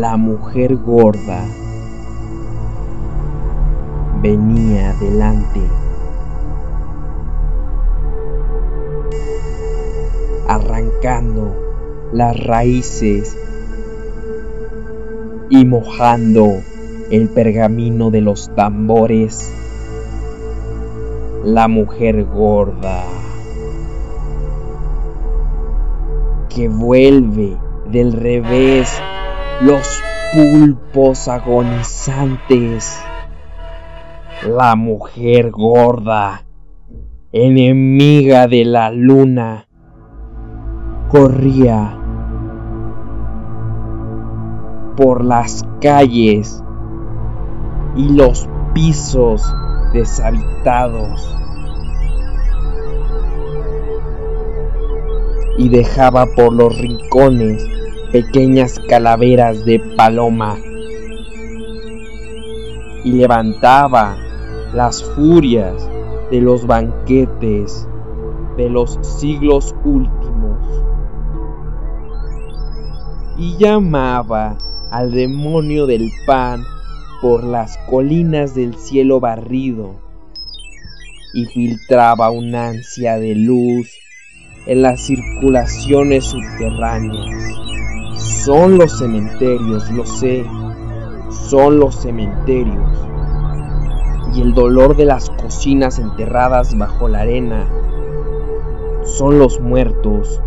La mujer gorda venía delante, arrancando las raíces y mojando el pergamino de los tambores. La mujer gorda que vuelve del revés los pulpos agonizantes. La mujer gorda, enemiga de la luna, corría por las calles y los pisos deshabitados y dejaba por los rincones pequeñas calaveras de paloma. Y levantaba las furias de los banquetes de los siglos últimos. Y llamaba al demonio del pan por las colinas del cielo barrido. Y filtraba un ansia de luz en las circulaciones subterráneas. Son los cementerios, lo sé, son los cementerios. Y el dolor de las cocinas enterradas bajo la arena. Son los muertos,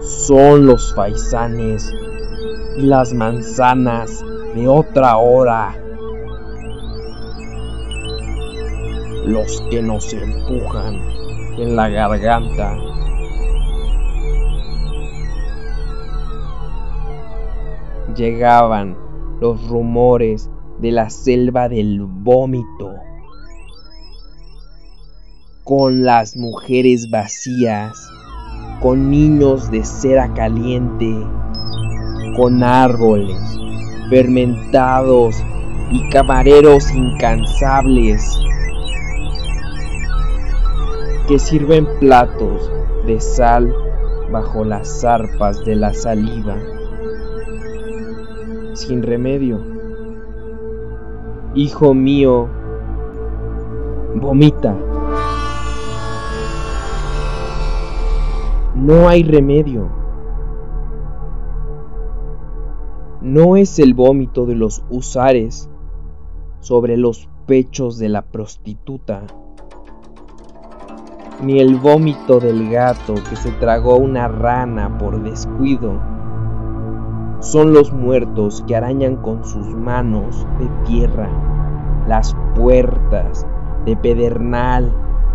son los faisanes y las manzanas de otra hora. Los que nos empujan en la garganta. Llegaban los rumores de la selva del vómito, con las mujeres vacías, con niños de cera caliente, con árboles fermentados y camareros incansables que sirven platos de sal bajo las zarpas de la saliva, sin remedio. Hijo mío, vomita. No hay remedio. no es el vómito de los usares sobre los pechos de la prostituta, ni el vómito del gato que se tragó una rana por descuido. Son los muertos que arañan con sus manos de tierra las puertas de pedernal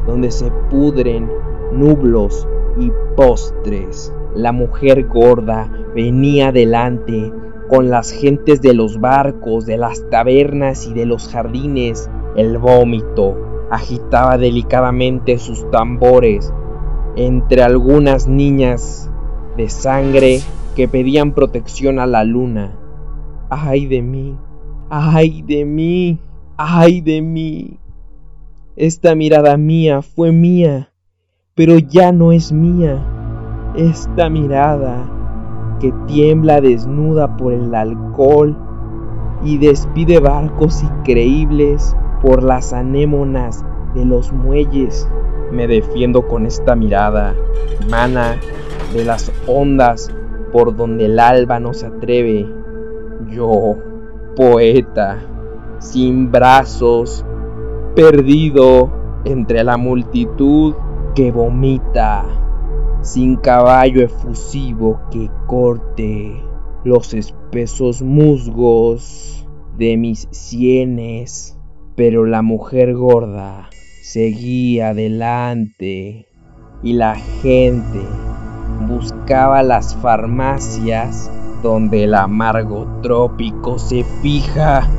donde se pudren nublos y postres. La mujer gorda venía delante con las gentes de los barcos, de las tabernas y de los jardines. El vómito agitaba delicadamente sus tambores entre algunas niñas de sangre que pedían protección a la luna. ¡Ay de mí! ¡Ay de mí! ¡Ay de mí! Esta mirada mía fue mía, pero ya no es mía. Esta mirada que tiembla desnuda por el alcohol y despide barcos increíbles por las anémonas de los muelles. Me defiendo con esta mirada, mana de las ondas por donde el alba no se atreve. Yo, poeta, sin brazos, perdido entre la multitud que vomita sin caballo efusivo que corte los espesos musgos de mis sienes, pero la mujer gorda seguía adelante y la gente buscaba las farmacias donde el amargo trópico se fija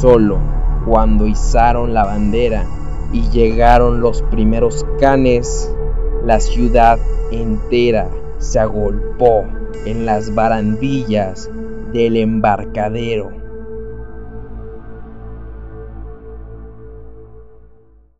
solo cuando izaron la bandera y llegaron los primeros canes, la ciudad entera se agolpó en las barandillas del embarcadero.